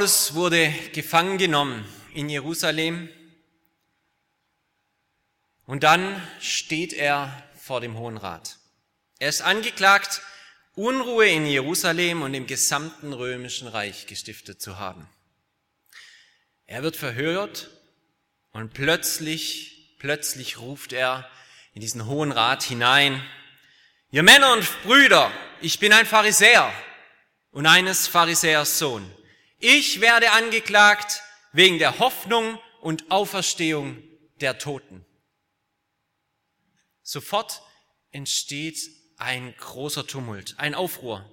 Paulus wurde gefangen genommen in Jerusalem und dann steht er vor dem Hohen Rat. Er ist angeklagt, Unruhe in Jerusalem und im gesamten römischen Reich gestiftet zu haben. Er wird verhört und plötzlich, plötzlich ruft er in diesen Hohen Rat hinein, ihr Männer und Brüder, ich bin ein Pharisäer und eines Pharisäers Sohn. Ich werde angeklagt wegen der Hoffnung und Auferstehung der Toten. Sofort entsteht ein großer Tumult, ein Aufruhr.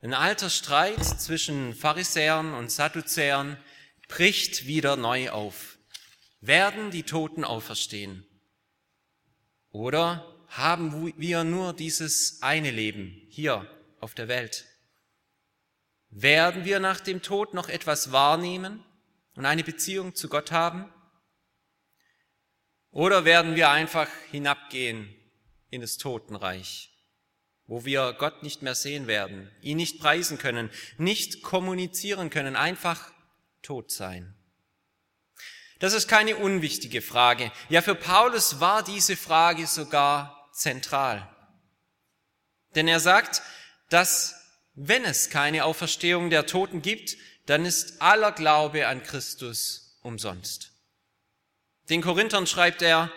Ein alter Streit zwischen Pharisäern und Sadduzäern bricht wieder neu auf. Werden die Toten auferstehen? Oder haben wir nur dieses eine Leben hier auf der Welt? Werden wir nach dem Tod noch etwas wahrnehmen und eine Beziehung zu Gott haben? Oder werden wir einfach hinabgehen in das Totenreich, wo wir Gott nicht mehr sehen werden, ihn nicht preisen können, nicht kommunizieren können, einfach tot sein? Das ist keine unwichtige Frage. Ja, für Paulus war diese Frage sogar zentral. Denn er sagt, dass wenn es keine Auferstehung der Toten gibt, dann ist aller Glaube an Christus umsonst. Den Korinthern schreibt er,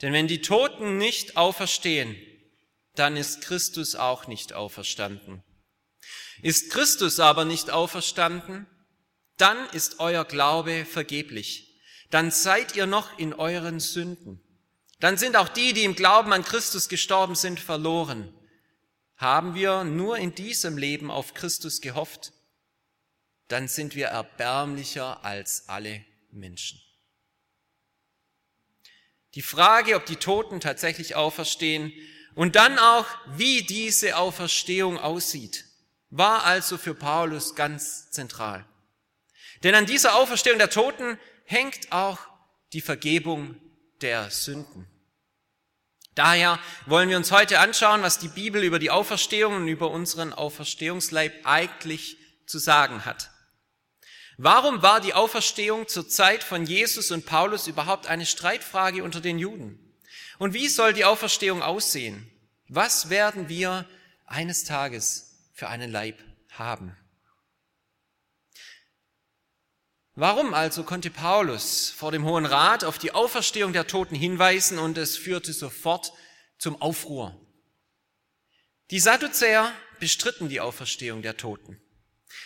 denn wenn die Toten nicht auferstehen, dann ist Christus auch nicht auferstanden. Ist Christus aber nicht auferstanden, dann ist euer Glaube vergeblich. Dann seid ihr noch in euren Sünden. Dann sind auch die, die im Glauben an Christus gestorben sind, verloren. Haben wir nur in diesem Leben auf Christus gehofft, dann sind wir erbärmlicher als alle Menschen. Die Frage, ob die Toten tatsächlich auferstehen und dann auch, wie diese Auferstehung aussieht, war also für Paulus ganz zentral. Denn an dieser Auferstehung der Toten hängt auch die Vergebung der Sünden. Daher wollen wir uns heute anschauen, was die Bibel über die Auferstehung und über unseren Auferstehungsleib eigentlich zu sagen hat. Warum war die Auferstehung zur Zeit von Jesus und Paulus überhaupt eine Streitfrage unter den Juden? Und wie soll die Auferstehung aussehen? Was werden wir eines Tages für einen Leib haben? Warum also konnte Paulus vor dem Hohen Rat auf die Auferstehung der Toten hinweisen und es führte sofort zum Aufruhr? Die Sadduzäer bestritten die Auferstehung der Toten.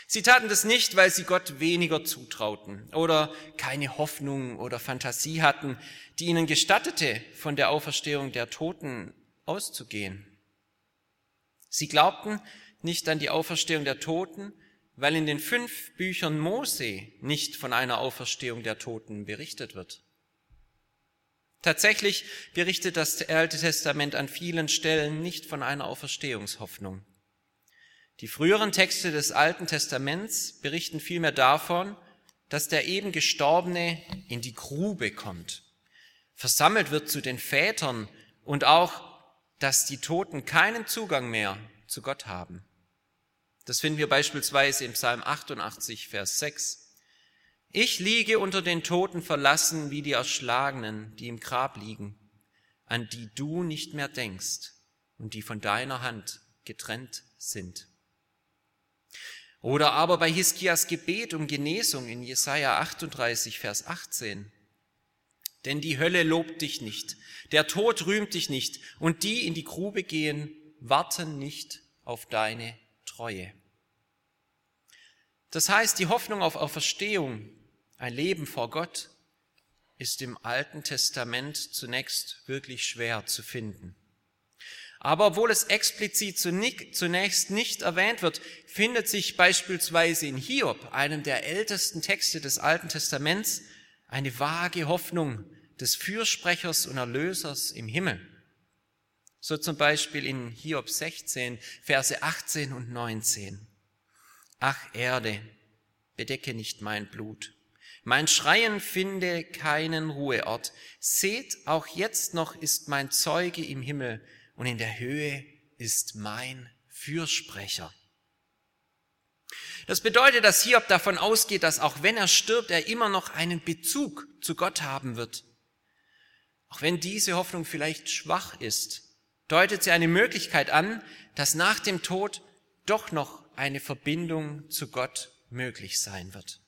Sie taten das nicht, weil sie Gott weniger zutrauten oder keine Hoffnung oder Fantasie hatten, die ihnen gestattete, von der Auferstehung der Toten auszugehen. Sie glaubten nicht an die Auferstehung der Toten, weil in den fünf Büchern Mose nicht von einer Auferstehung der Toten berichtet wird. Tatsächlich berichtet das Alte Testament an vielen Stellen nicht von einer Auferstehungshoffnung. Die früheren Texte des Alten Testaments berichten vielmehr davon, dass der eben Gestorbene in die Grube kommt, versammelt wird zu den Vätern und auch, dass die Toten keinen Zugang mehr zu Gott haben. Das finden wir beispielsweise im Psalm 88, Vers 6. Ich liege unter den Toten verlassen wie die Erschlagenen, die im Grab liegen, an die du nicht mehr denkst und die von deiner Hand getrennt sind. Oder aber bei Hiskias Gebet um Genesung in Jesaja 38, Vers 18. Denn die Hölle lobt dich nicht, der Tod rühmt dich nicht, und die in die Grube gehen, warten nicht auf deine Treue. Das heißt, die Hoffnung auf Auferstehung, ein Leben vor Gott, ist im Alten Testament zunächst wirklich schwer zu finden. Aber obwohl es explizit zunächst nicht erwähnt wird, findet sich beispielsweise in Hiob, einem der ältesten Texte des Alten Testaments, eine vage Hoffnung des Fürsprechers und Erlösers im Himmel. So zum Beispiel in Hiob 16, Verse 18 und 19. Ach Erde, bedecke nicht mein Blut. Mein Schreien finde keinen Ruheort. Seht, auch jetzt noch ist mein Zeuge im Himmel und in der Höhe ist mein Fürsprecher. Das bedeutet, dass Hiob davon ausgeht, dass auch wenn er stirbt, er immer noch einen Bezug zu Gott haben wird. Auch wenn diese Hoffnung vielleicht schwach ist, deutet sie eine Möglichkeit an, dass nach dem Tod doch noch eine Verbindung zu Gott möglich sein wird.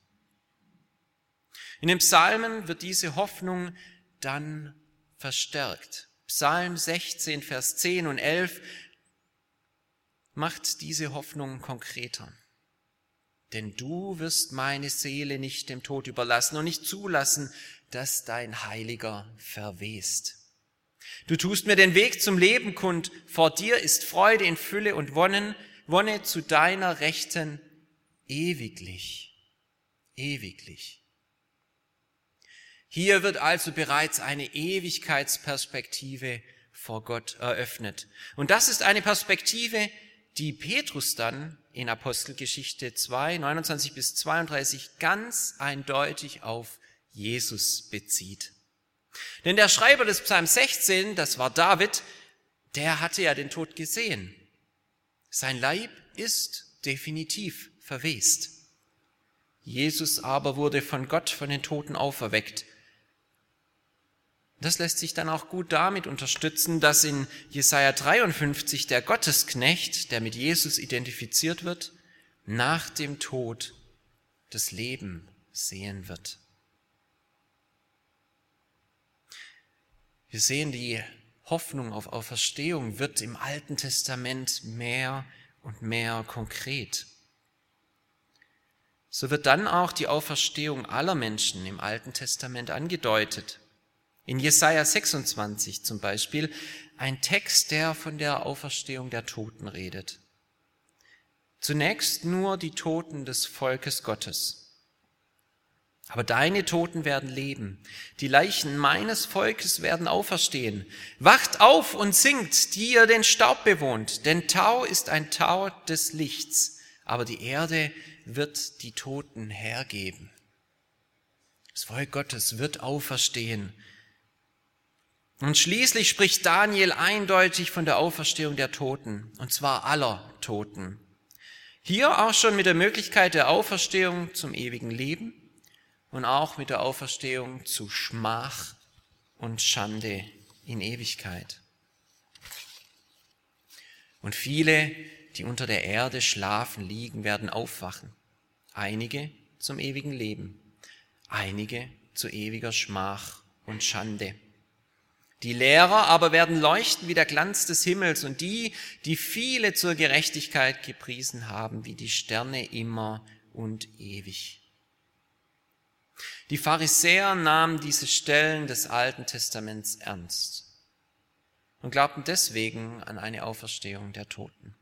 In den Psalmen wird diese Hoffnung dann verstärkt. Psalm 16, Vers 10 und 11 macht diese Hoffnung konkreter. Denn du wirst meine Seele nicht dem Tod überlassen und nicht zulassen, dass dein Heiliger verwest. Du tust mir den Weg zum Leben kund, vor dir ist Freude in Fülle und Wonnen, Wonne zu deiner Rechten ewiglich, ewiglich. Hier wird also bereits eine Ewigkeitsperspektive vor Gott eröffnet. Und das ist eine Perspektive, die Petrus dann in Apostelgeschichte 2, 29 bis 32 ganz eindeutig auf Jesus bezieht. Denn der Schreiber des Psalm 16, das war David, der hatte ja den Tod gesehen. Sein Leib ist definitiv verwest. Jesus aber wurde von Gott von den Toten auferweckt. Das lässt sich dann auch gut damit unterstützen, dass in Jesaja 53 der Gottesknecht, der mit Jesus identifiziert wird, nach dem Tod das Leben sehen wird. Wir sehen, die Hoffnung auf Auferstehung wird im Alten Testament mehr und mehr konkret. So wird dann auch die Auferstehung aller Menschen im Alten Testament angedeutet. In Jesaja 26 zum Beispiel ein Text, der von der Auferstehung der Toten redet. Zunächst nur die Toten des Volkes Gottes. Aber deine Toten werden leben. Die Leichen meines Volkes werden auferstehen. Wacht auf und singt, die ihr den Staub bewohnt. Denn Tau ist ein Tau des Lichts. Aber die Erde wird die Toten hergeben. Das Volk Gottes wird auferstehen. Und schließlich spricht Daniel eindeutig von der Auferstehung der Toten. Und zwar aller Toten. Hier auch schon mit der Möglichkeit der Auferstehung zum ewigen Leben und auch mit der Auferstehung zu Schmach und Schande in Ewigkeit. Und viele, die unter der Erde schlafen liegen, werden aufwachen. Einige zum ewigen Leben, einige zu ewiger Schmach und Schande. Die Lehrer aber werden leuchten wie der Glanz des Himmels und die, die viele zur Gerechtigkeit gepriesen haben, wie die Sterne immer und ewig. Die Pharisäer nahmen diese Stellen des Alten Testaments ernst und glaubten deswegen an eine Auferstehung der Toten.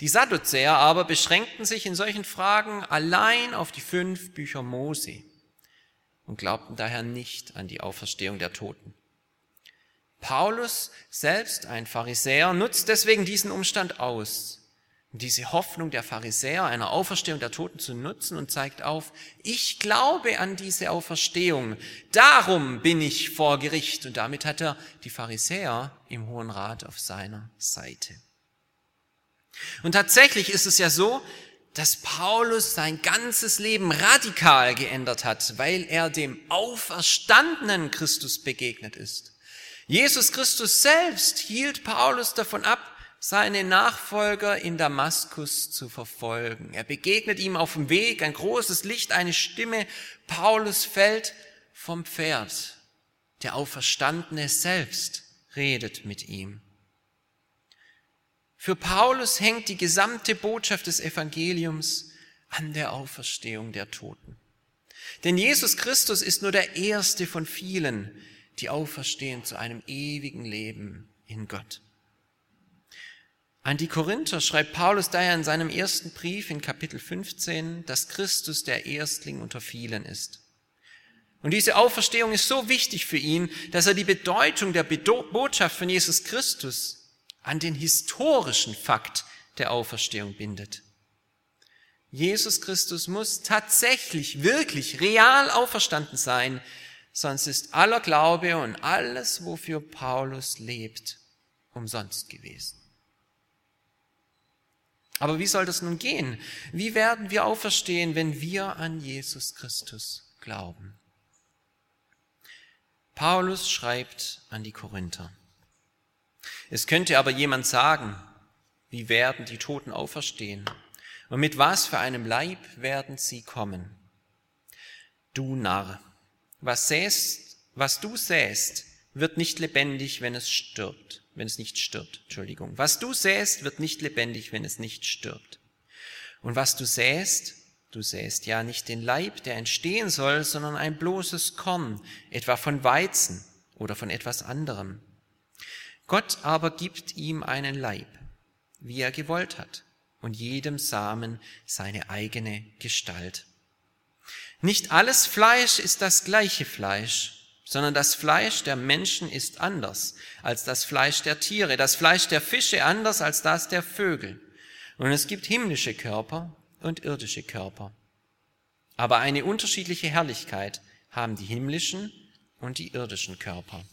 Die Sadduzäer aber beschränkten sich in solchen Fragen allein auf die fünf Bücher Mose und glaubten daher nicht an die Auferstehung der Toten. Paulus, selbst ein Pharisäer, nutzt deswegen diesen Umstand aus diese Hoffnung der Pharisäer, einer Auferstehung der Toten zu nutzen und zeigt auf, ich glaube an diese Auferstehung, darum bin ich vor Gericht. Und damit hat er die Pharisäer im Hohen Rat auf seiner Seite. Und tatsächlich ist es ja so, dass Paulus sein ganzes Leben radikal geändert hat, weil er dem auferstandenen Christus begegnet ist. Jesus Christus selbst hielt Paulus davon ab, seine Nachfolger in Damaskus zu verfolgen. Er begegnet ihm auf dem Weg, ein großes Licht, eine Stimme. Paulus fällt vom Pferd. Der Auferstandene selbst redet mit ihm. Für Paulus hängt die gesamte Botschaft des Evangeliums an der Auferstehung der Toten. Denn Jesus Christus ist nur der erste von vielen, die auferstehen zu einem ewigen Leben in Gott. An die Korinther schreibt Paulus daher in seinem ersten Brief in Kapitel 15, dass Christus der Erstling unter vielen ist. Und diese Auferstehung ist so wichtig für ihn, dass er die Bedeutung der Botschaft von Jesus Christus an den historischen Fakt der Auferstehung bindet. Jesus Christus muss tatsächlich, wirklich, real auferstanden sein, sonst ist aller Glaube und alles, wofür Paulus lebt, umsonst gewesen. Aber wie soll das nun gehen? Wie werden wir auferstehen, wenn wir an Jesus Christus glauben? Paulus schreibt an die Korinther. Es könnte aber jemand sagen, wie werden die Toten auferstehen? Und mit was für einem Leib werden sie kommen? Du Narr, was säst, was du säst, wird nicht lebendig, wenn es stirbt wenn es nicht stirbt. Entschuldigung. Was du säst, wird nicht lebendig, wenn es nicht stirbt. Und was du säst, du säst ja nicht den Leib, der entstehen soll, sondern ein bloßes Korn, etwa von Weizen oder von etwas anderem. Gott aber gibt ihm einen Leib, wie er gewollt hat, und jedem Samen seine eigene Gestalt. Nicht alles Fleisch ist das gleiche Fleisch, sondern das Fleisch der Menschen ist anders als das Fleisch der Tiere, das Fleisch der Fische anders als das der Vögel. Und es gibt himmlische Körper und irdische Körper. Aber eine unterschiedliche Herrlichkeit haben die himmlischen und die irdischen Körper.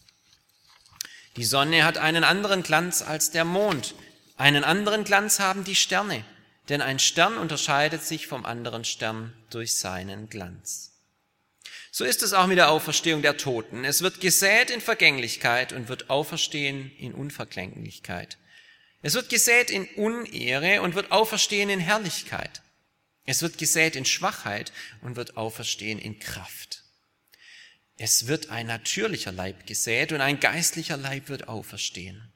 Die Sonne hat einen anderen Glanz als der Mond, einen anderen Glanz haben die Sterne, denn ein Stern unterscheidet sich vom anderen Stern durch seinen Glanz. So ist es auch mit der Auferstehung der Toten. Es wird gesät in Vergänglichkeit und wird auferstehen in Unverklänglichkeit. Es wird gesät in Unehre und wird auferstehen in Herrlichkeit. Es wird gesät in Schwachheit und wird auferstehen in Kraft. Es wird ein natürlicher Leib gesät und ein geistlicher Leib wird auferstehen.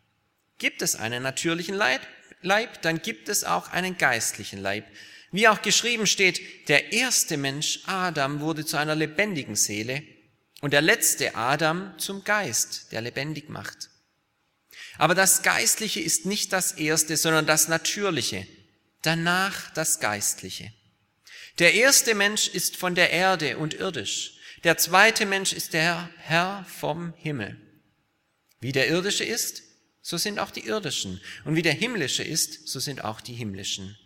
Gibt es einen natürlichen Leib, Leib dann gibt es auch einen geistlichen Leib, wie auch geschrieben steht, der erste Mensch Adam wurde zu einer lebendigen Seele und der letzte Adam zum Geist, der lebendig macht. Aber das Geistliche ist nicht das Erste, sondern das Natürliche, danach das Geistliche. Der erste Mensch ist von der Erde und irdisch. Der zweite Mensch ist der Herr vom Himmel. Wie der irdische ist, so sind auch die irdischen. Und wie der himmlische ist, so sind auch die himmlischen.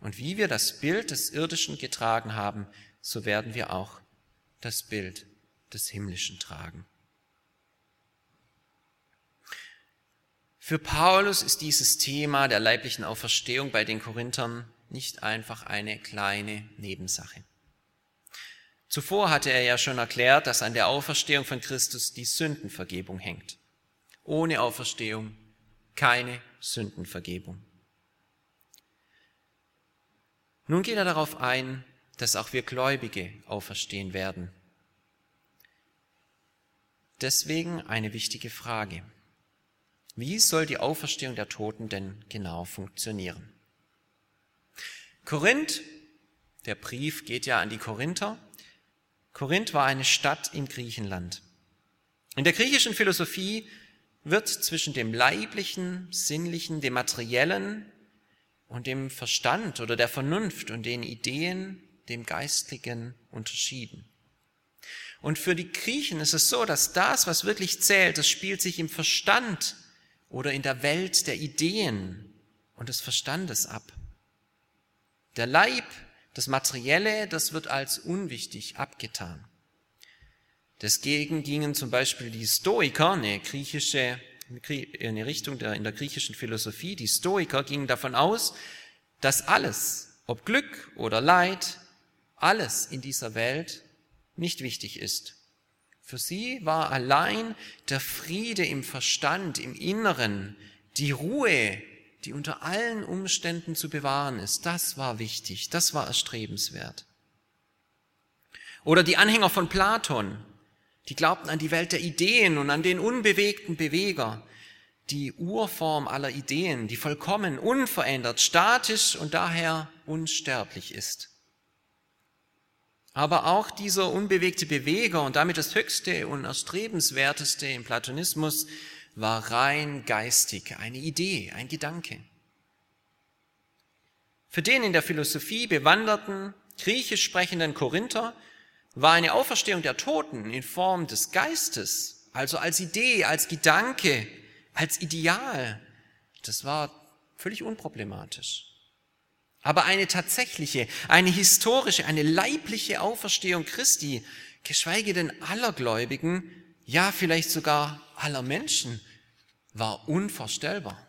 Und wie wir das Bild des Irdischen getragen haben, so werden wir auch das Bild des Himmlischen tragen. Für Paulus ist dieses Thema der leiblichen Auferstehung bei den Korinthern nicht einfach eine kleine Nebensache. Zuvor hatte er ja schon erklärt, dass an der Auferstehung von Christus die Sündenvergebung hängt. Ohne Auferstehung keine Sündenvergebung. Nun geht er darauf ein, dass auch wir Gläubige auferstehen werden. Deswegen eine wichtige Frage. Wie soll die Auferstehung der Toten denn genau funktionieren? Korinth, der Brief geht ja an die Korinther. Korinth war eine Stadt in Griechenland. In der griechischen Philosophie wird zwischen dem leiblichen, sinnlichen, dem materiellen und dem Verstand oder der Vernunft und den Ideen, dem Geistlichen unterschieden. Und für die Griechen ist es so, dass das, was wirklich zählt, das spielt sich im Verstand oder in der Welt der Ideen und des Verstandes ab. Der Leib, das Materielle, das wird als unwichtig abgetan. Desgegen gingen zum Beispiel die Stoiker, eine griechische eine Richtung der, in der griechischen Philosophie. Die Stoiker gingen davon aus, dass alles, ob Glück oder Leid, alles in dieser Welt nicht wichtig ist. Für sie war allein der Friede im Verstand, im Inneren, die Ruhe, die unter allen Umständen zu bewahren ist, das war wichtig, das war erstrebenswert. Oder die Anhänger von Platon, die glaubten an die Welt der Ideen und an den unbewegten Beweger, die Urform aller Ideen, die vollkommen, unverändert, statisch und daher unsterblich ist. Aber auch dieser unbewegte Beweger und damit das Höchste und Erstrebenswerteste im Platonismus war rein geistig, eine Idee, ein Gedanke. Für den in der Philosophie bewanderten, griechisch sprechenden Korinther war eine Auferstehung der Toten in Form des Geistes, also als Idee, als Gedanke, als Ideal, das war völlig unproblematisch. Aber eine tatsächliche, eine historische, eine leibliche Auferstehung Christi, geschweige denn aller Gläubigen, ja vielleicht sogar aller Menschen, war unvorstellbar.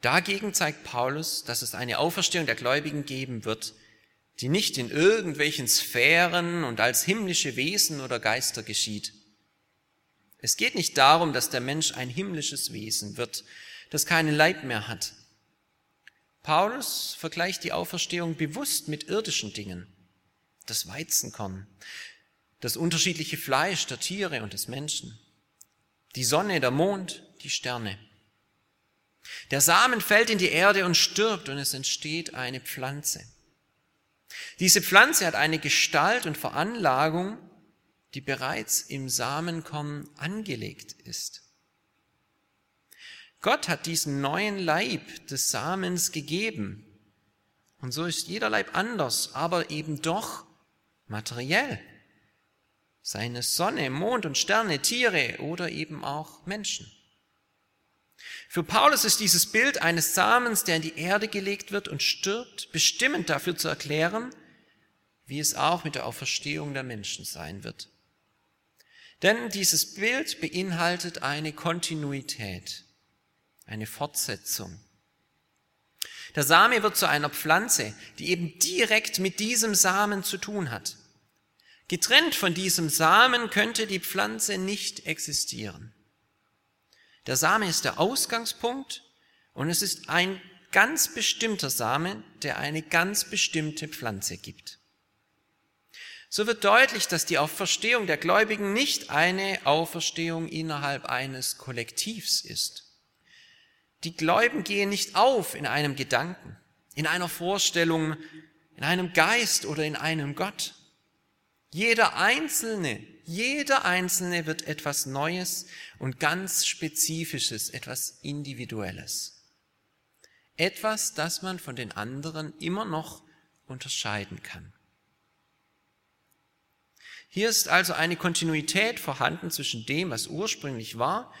Dagegen zeigt Paulus, dass es eine Auferstehung der Gläubigen geben wird, die nicht in irgendwelchen Sphären und als himmlische Wesen oder Geister geschieht. Es geht nicht darum, dass der Mensch ein himmlisches Wesen wird, das keinen Leib mehr hat. Paulus vergleicht die Auferstehung bewusst mit irdischen Dingen. Das Weizenkorn, das unterschiedliche Fleisch der Tiere und des Menschen, die Sonne, der Mond, die Sterne. Der Samen fällt in die Erde und stirbt und es entsteht eine Pflanze. Diese Pflanze hat eine Gestalt und Veranlagung, die bereits im Samenkorn angelegt ist. Gott hat diesen neuen Leib des Samens gegeben. Und so ist jeder Leib anders, aber eben doch materiell. Seine Sonne, Mond und Sterne, Tiere oder eben auch Menschen. Für Paulus ist dieses Bild eines Samens, der in die Erde gelegt wird und stirbt, bestimmend dafür zu erklären, wie es auch mit der Auferstehung der Menschen sein wird. Denn dieses Bild beinhaltet eine Kontinuität, eine Fortsetzung. Der Same wird zu einer Pflanze, die eben direkt mit diesem Samen zu tun hat. Getrennt von diesem Samen könnte die Pflanze nicht existieren. Der Same ist der Ausgangspunkt und es ist ein ganz bestimmter Same, der eine ganz bestimmte Pflanze gibt so wird deutlich, dass die Auferstehung der Gläubigen nicht eine Auferstehung innerhalb eines Kollektivs ist. Die Gläubigen gehen nicht auf in einem Gedanken, in einer Vorstellung, in einem Geist oder in einem Gott. Jeder Einzelne, jeder Einzelne wird etwas Neues und ganz Spezifisches, etwas Individuelles. Etwas, das man von den anderen immer noch unterscheiden kann. Hier ist also eine Kontinuität vorhanden zwischen dem, was ursprünglich war,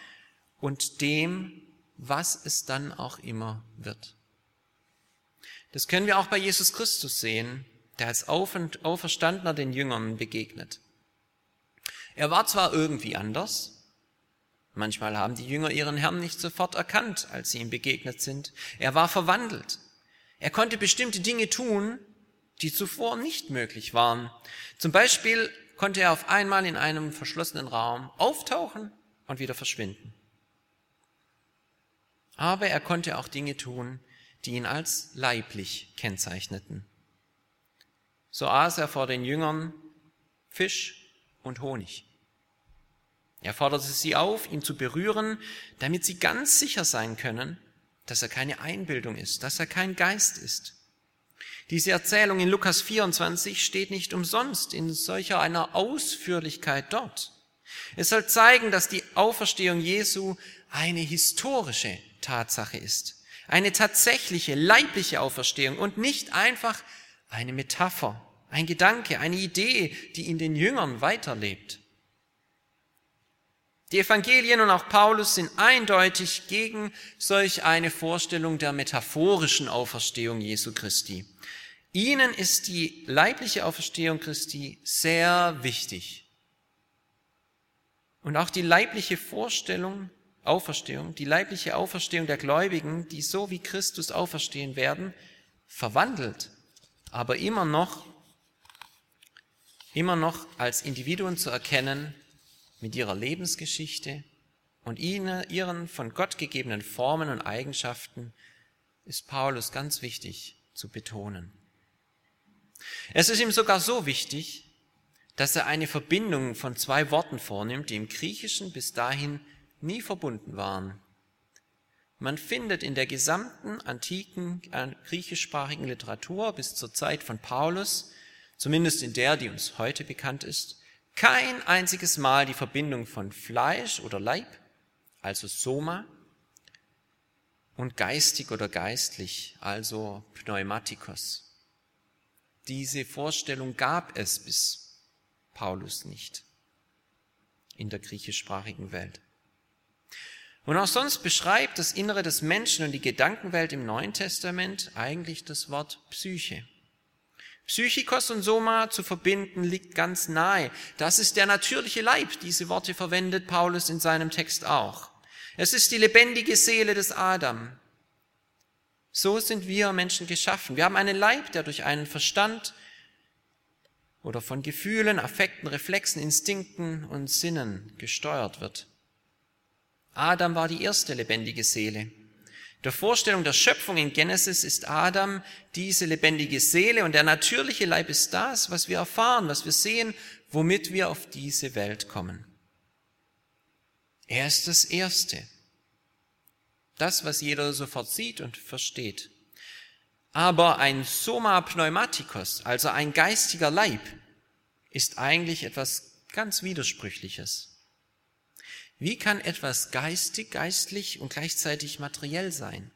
und dem, was es dann auch immer wird. Das können wir auch bei Jesus Christus sehen, der als Auferstandener den Jüngern begegnet. Er war zwar irgendwie anders, manchmal haben die Jünger ihren Herrn nicht sofort erkannt, als sie ihm begegnet sind. Er war verwandelt. Er konnte bestimmte Dinge tun, die zuvor nicht möglich waren. Zum Beispiel konnte er auf einmal in einem verschlossenen Raum auftauchen und wieder verschwinden. Aber er konnte auch Dinge tun, die ihn als leiblich kennzeichneten. So aß er vor den Jüngern Fisch und Honig. Er forderte sie auf, ihn zu berühren, damit sie ganz sicher sein können, dass er keine Einbildung ist, dass er kein Geist ist. Diese Erzählung in Lukas 24 steht nicht umsonst in solcher einer Ausführlichkeit dort. Es soll zeigen, dass die Auferstehung Jesu eine historische Tatsache ist. Eine tatsächliche, leibliche Auferstehung und nicht einfach eine Metapher, ein Gedanke, eine Idee, die in den Jüngern weiterlebt. Die Evangelien und auch Paulus sind eindeutig gegen solch eine Vorstellung der metaphorischen Auferstehung Jesu Christi. Ihnen ist die leibliche Auferstehung Christi sehr wichtig. Und auch die leibliche Vorstellung, Auferstehung, die leibliche Auferstehung der Gläubigen, die so wie Christus auferstehen werden, verwandelt, aber immer noch, immer noch als Individuen zu erkennen mit ihrer Lebensgeschichte und ihren von Gott gegebenen Formen und Eigenschaften, ist Paulus ganz wichtig zu betonen. Es ist ihm sogar so wichtig, dass er eine Verbindung von zwei Worten vornimmt, die im Griechischen bis dahin nie verbunden waren. Man findet in der gesamten antiken äh, griechischsprachigen Literatur bis zur Zeit von Paulus, zumindest in der, die uns heute bekannt ist, kein einziges Mal die Verbindung von Fleisch oder Leib, also Soma, und geistig oder geistlich, also Pneumatikos. Diese Vorstellung gab es bis Paulus nicht in der griechischsprachigen Welt. Und auch sonst beschreibt das Innere des Menschen und die Gedankenwelt im Neuen Testament eigentlich das Wort Psyche. Psychikos und Soma zu verbinden liegt ganz nahe. Das ist der natürliche Leib. Diese Worte verwendet Paulus in seinem Text auch. Es ist die lebendige Seele des Adam. So sind wir Menschen geschaffen. Wir haben einen Leib, der durch einen Verstand oder von Gefühlen, Affekten, Reflexen, Instinkten und Sinnen gesteuert wird. Adam war die erste lebendige Seele. Der Vorstellung der Schöpfung in Genesis ist Adam diese lebendige Seele und der natürliche Leib ist das, was wir erfahren, was wir sehen, womit wir auf diese Welt kommen. Er ist das Erste. Das, was jeder sofort sieht und versteht. Aber ein Soma Pneumatikos, also ein geistiger Leib, ist eigentlich etwas ganz Widersprüchliches. Wie kann etwas geistig, geistlich und gleichzeitig materiell sein?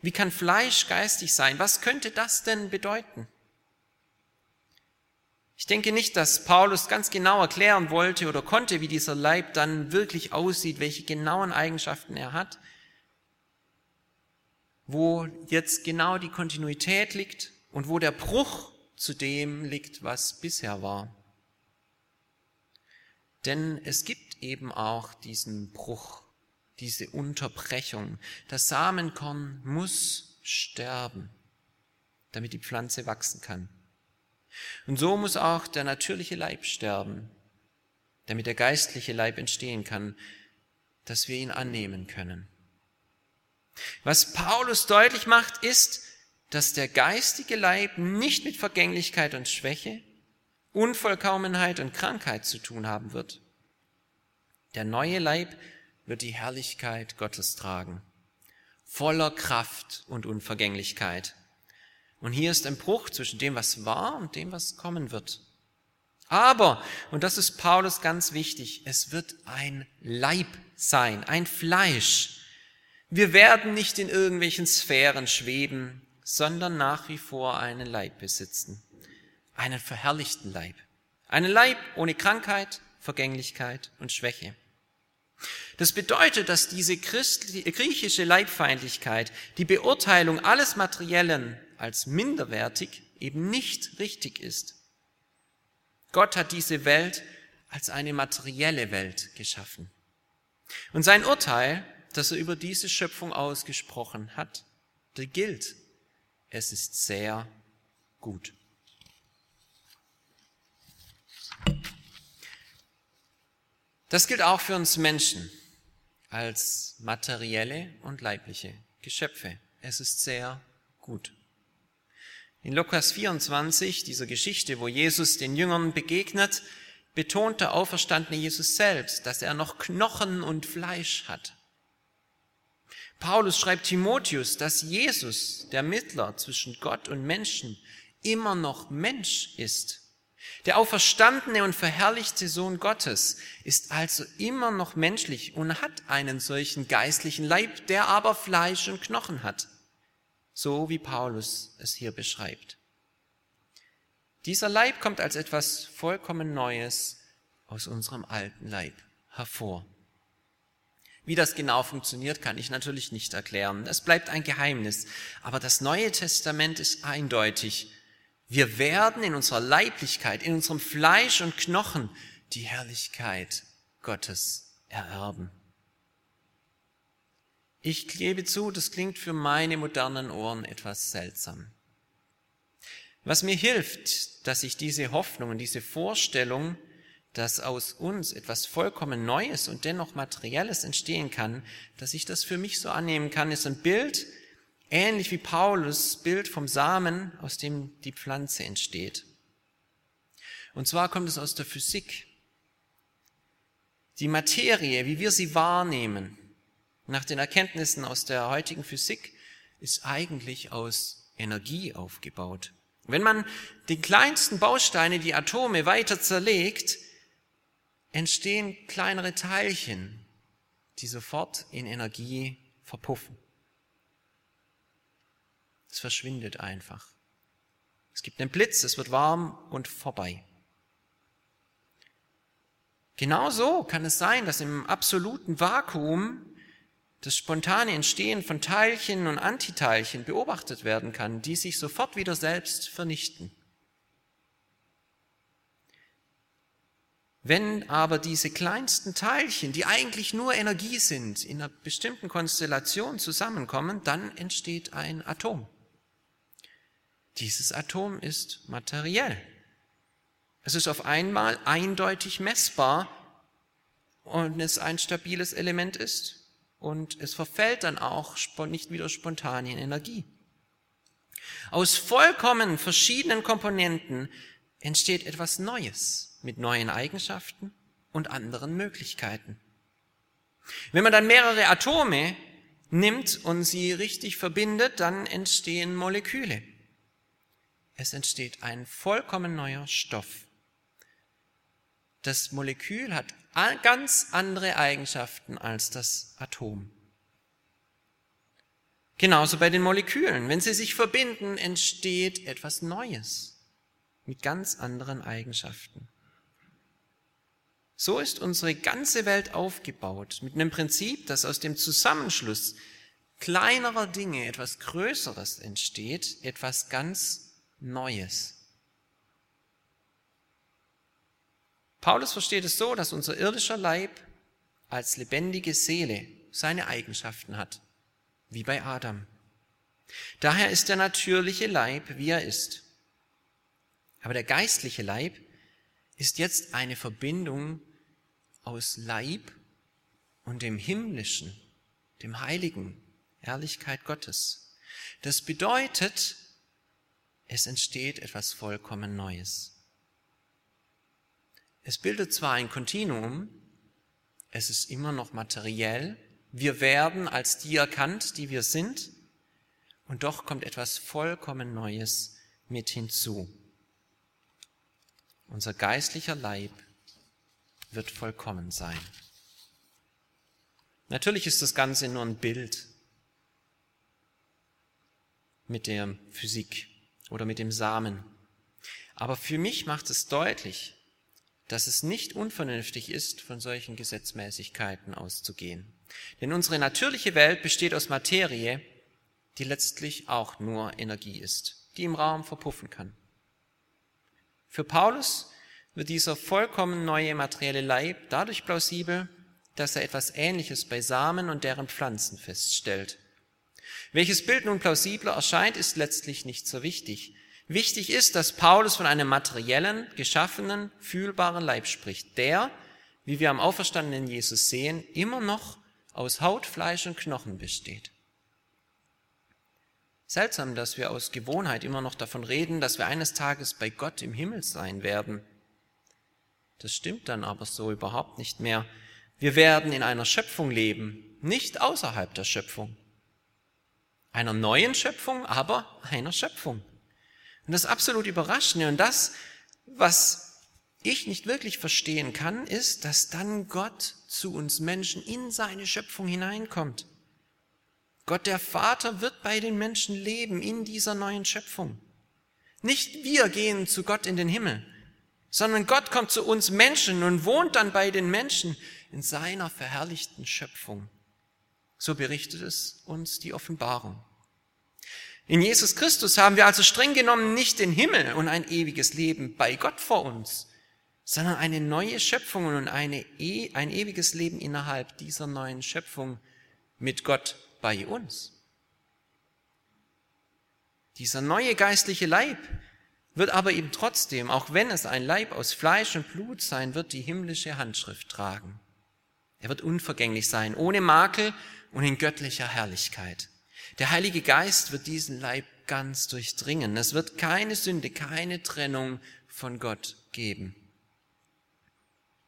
Wie kann Fleisch geistig sein? Was könnte das denn bedeuten? Ich denke nicht, dass Paulus ganz genau erklären wollte oder konnte, wie dieser Leib dann wirklich aussieht, welche genauen Eigenschaften er hat wo jetzt genau die Kontinuität liegt und wo der Bruch zu dem liegt, was bisher war. Denn es gibt eben auch diesen Bruch, diese Unterbrechung. Das Samenkorn muss sterben, damit die Pflanze wachsen kann. Und so muss auch der natürliche Leib sterben, damit der geistliche Leib entstehen kann, dass wir ihn annehmen können. Was Paulus deutlich macht, ist, dass der geistige Leib nicht mit Vergänglichkeit und Schwäche, Unvollkommenheit und Krankheit zu tun haben wird. Der neue Leib wird die Herrlichkeit Gottes tragen, voller Kraft und Unvergänglichkeit. Und hier ist ein Bruch zwischen dem, was war und dem, was kommen wird. Aber, und das ist Paulus ganz wichtig, es wird ein Leib sein, ein Fleisch, wir werden nicht in irgendwelchen Sphären schweben, sondern nach wie vor einen Leib besitzen. Einen verherrlichten Leib. Einen Leib ohne Krankheit, Vergänglichkeit und Schwäche. Das bedeutet, dass diese griechische Leibfeindlichkeit, die Beurteilung alles Materiellen als minderwertig, eben nicht richtig ist. Gott hat diese Welt als eine materielle Welt geschaffen. Und sein Urteil das er über diese Schöpfung ausgesprochen hat, der gilt. Es ist sehr gut. Das gilt auch für uns Menschen als materielle und leibliche Geschöpfe. Es ist sehr gut. In Lukas 24, dieser Geschichte, wo Jesus den Jüngern begegnet, betont der auferstandene Jesus selbst, dass er noch Knochen und Fleisch hat. Paulus schreibt Timotheus, dass Jesus, der Mittler zwischen Gott und Menschen, immer noch Mensch ist. Der auferstandene und verherrlichte Sohn Gottes ist also immer noch menschlich und hat einen solchen geistlichen Leib, der aber Fleisch und Knochen hat. So wie Paulus es hier beschreibt. Dieser Leib kommt als etwas vollkommen Neues aus unserem alten Leib hervor. Wie das genau funktioniert, kann ich natürlich nicht erklären. Es bleibt ein Geheimnis. Aber das Neue Testament ist eindeutig. Wir werden in unserer Leiblichkeit, in unserem Fleisch und Knochen die Herrlichkeit Gottes ererben. Ich gebe zu, das klingt für meine modernen Ohren etwas seltsam. Was mir hilft, dass ich diese Hoffnung und diese Vorstellung dass aus uns etwas vollkommen Neues und dennoch Materielles entstehen kann, dass ich das für mich so annehmen kann, ist ein Bild, ähnlich wie Paulus Bild vom Samen, aus dem die Pflanze entsteht. Und zwar kommt es aus der Physik. Die Materie, wie wir sie wahrnehmen, nach den Erkenntnissen aus der heutigen Physik, ist eigentlich aus Energie aufgebaut. Wenn man die kleinsten Bausteine, die Atome, weiter zerlegt, entstehen kleinere Teilchen, die sofort in Energie verpuffen. Es verschwindet einfach. Es gibt einen Blitz, es wird warm und vorbei. Genauso kann es sein, dass im absoluten Vakuum das spontane Entstehen von Teilchen und Antiteilchen beobachtet werden kann, die sich sofort wieder selbst vernichten. Wenn aber diese kleinsten Teilchen, die eigentlich nur Energie sind, in einer bestimmten Konstellation zusammenkommen, dann entsteht ein Atom. Dieses Atom ist materiell. Es ist auf einmal eindeutig messbar und es ein stabiles Element ist und es verfällt dann auch nicht wieder spontan in Energie. Aus vollkommen verschiedenen Komponenten entsteht etwas Neues mit neuen Eigenschaften und anderen Möglichkeiten. Wenn man dann mehrere Atome nimmt und sie richtig verbindet, dann entstehen Moleküle. Es entsteht ein vollkommen neuer Stoff. Das Molekül hat ganz andere Eigenschaften als das Atom. Genauso bei den Molekülen. Wenn sie sich verbinden, entsteht etwas Neues mit ganz anderen Eigenschaften. So ist unsere ganze Welt aufgebaut, mit einem Prinzip, dass aus dem Zusammenschluss kleinerer Dinge etwas Größeres entsteht, etwas ganz Neues. Paulus versteht es so, dass unser irdischer Leib als lebendige Seele seine Eigenschaften hat, wie bei Adam. Daher ist der natürliche Leib, wie er ist. Aber der geistliche Leib ist jetzt eine Verbindung aus Leib und dem himmlischen, dem heiligen, Herrlichkeit Gottes. Das bedeutet, es entsteht etwas vollkommen Neues. Es bildet zwar ein Kontinuum, es ist immer noch materiell, wir werden als die erkannt, die wir sind, und doch kommt etwas vollkommen Neues mit hinzu. Unser geistlicher Leib wird vollkommen sein. Natürlich ist das Ganze nur ein Bild mit der Physik oder mit dem Samen. Aber für mich macht es deutlich, dass es nicht unvernünftig ist, von solchen Gesetzmäßigkeiten auszugehen. Denn unsere natürliche Welt besteht aus Materie, die letztlich auch nur Energie ist, die im Raum verpuffen kann. Für Paulus wird dieser vollkommen neue materielle Leib dadurch plausibel, dass er etwas Ähnliches bei Samen und deren Pflanzen feststellt. Welches Bild nun plausibler erscheint, ist letztlich nicht so wichtig. Wichtig ist, dass Paulus von einem materiellen, geschaffenen, fühlbaren Leib spricht, der, wie wir am auferstandenen Jesus sehen, immer noch aus Haut, Fleisch und Knochen besteht. Seltsam, dass wir aus Gewohnheit immer noch davon reden, dass wir eines Tages bei Gott im Himmel sein werden. Das stimmt dann aber so überhaupt nicht mehr. Wir werden in einer Schöpfung leben, nicht außerhalb der Schöpfung. Einer neuen Schöpfung, aber einer Schöpfung. Und das absolut Überraschende und das, was ich nicht wirklich verstehen kann, ist, dass dann Gott zu uns Menschen in seine Schöpfung hineinkommt. Gott der Vater wird bei den Menschen leben in dieser neuen Schöpfung. Nicht wir gehen zu Gott in den Himmel, sondern Gott kommt zu uns Menschen und wohnt dann bei den Menschen in seiner verherrlichten Schöpfung. So berichtet es uns die Offenbarung. In Jesus Christus haben wir also streng genommen nicht den Himmel und ein ewiges Leben bei Gott vor uns, sondern eine neue Schöpfung und eine, e, ein ewiges Leben innerhalb dieser neuen Schöpfung mit Gott bei uns. Dieser neue geistliche Leib wird aber eben trotzdem, auch wenn es ein Leib aus Fleisch und Blut sein wird, die himmlische Handschrift tragen. Er wird unvergänglich sein, ohne Makel und in göttlicher Herrlichkeit. Der Heilige Geist wird diesen Leib ganz durchdringen. Es wird keine Sünde, keine Trennung von Gott geben.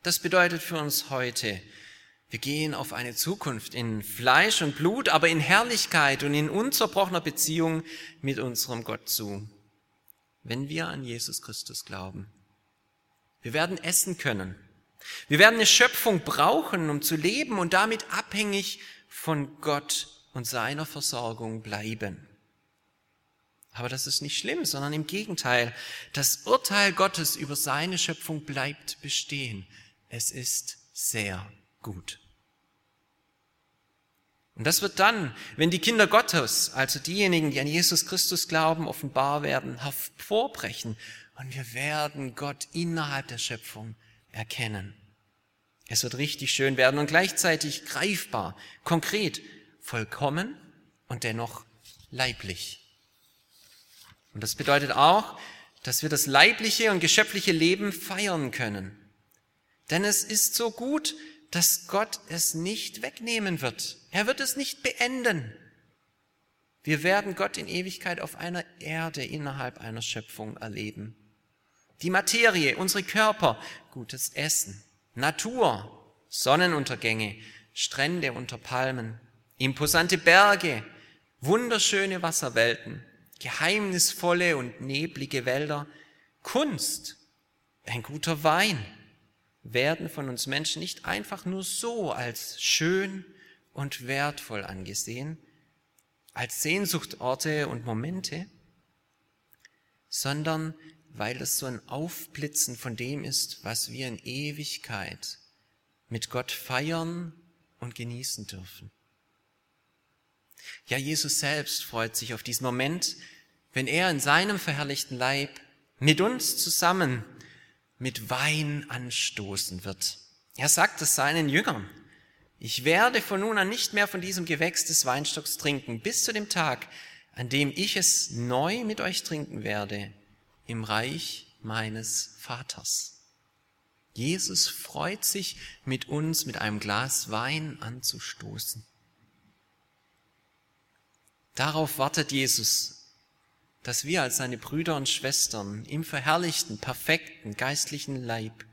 Das bedeutet für uns heute, wir gehen auf eine Zukunft in Fleisch und Blut, aber in Herrlichkeit und in unzerbrochener Beziehung mit unserem Gott zu, wenn wir an Jesus Christus glauben. Wir werden essen können. Wir werden eine Schöpfung brauchen, um zu leben und damit abhängig von Gott und seiner Versorgung bleiben. Aber das ist nicht schlimm, sondern im Gegenteil. Das Urteil Gottes über seine Schöpfung bleibt bestehen. Es ist sehr gut. Und das wird dann, wenn die Kinder Gottes, also diejenigen, die an Jesus Christus glauben, offenbar werden, hervorbrechen. Und wir werden Gott innerhalb der Schöpfung erkennen. Es wird richtig schön werden und gleichzeitig greifbar, konkret, vollkommen und dennoch leiblich. Und das bedeutet auch, dass wir das leibliche und geschöpfliche Leben feiern können. Denn es ist so gut, dass Gott es nicht wegnehmen wird. Er wird es nicht beenden. Wir werden Gott in Ewigkeit auf einer Erde innerhalb einer Schöpfung erleben. Die Materie, unsere Körper, gutes Essen, Natur, Sonnenuntergänge, Strände unter Palmen, imposante Berge, wunderschöne Wasserwelten, geheimnisvolle und neblige Wälder, Kunst, ein guter Wein, werden von uns Menschen nicht einfach nur so als schön und wertvoll angesehen, als Sehnsuchtorte und Momente, sondern weil es so ein Aufblitzen von dem ist, was wir in Ewigkeit mit Gott feiern und genießen dürfen. Ja, Jesus selbst freut sich auf diesen Moment, wenn er in seinem verherrlichten Leib mit uns zusammen mit Wein anstoßen wird. Er sagt es seinen Jüngern. Ich werde von nun an nicht mehr von diesem Gewächs des Weinstocks trinken, bis zu dem Tag, an dem ich es neu mit euch trinken werde im Reich meines Vaters. Jesus freut sich, mit uns mit einem Glas Wein anzustoßen. Darauf wartet Jesus dass wir als seine Brüder und Schwestern im verherrlichten, perfekten geistlichen Leib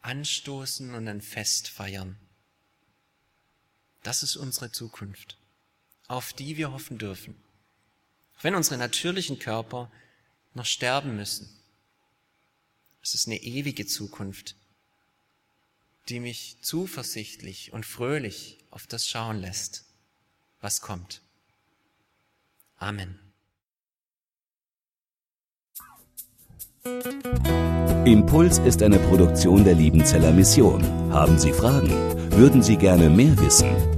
anstoßen und ein Fest feiern. Das ist unsere Zukunft, auf die wir hoffen dürfen. wenn unsere natürlichen Körper noch sterben müssen. Es ist eine ewige Zukunft, die mich zuversichtlich und fröhlich auf das schauen lässt, was kommt. Amen. Impuls ist eine Produktion der Liebenzeller Mission. Haben Sie Fragen? Würden Sie gerne mehr wissen?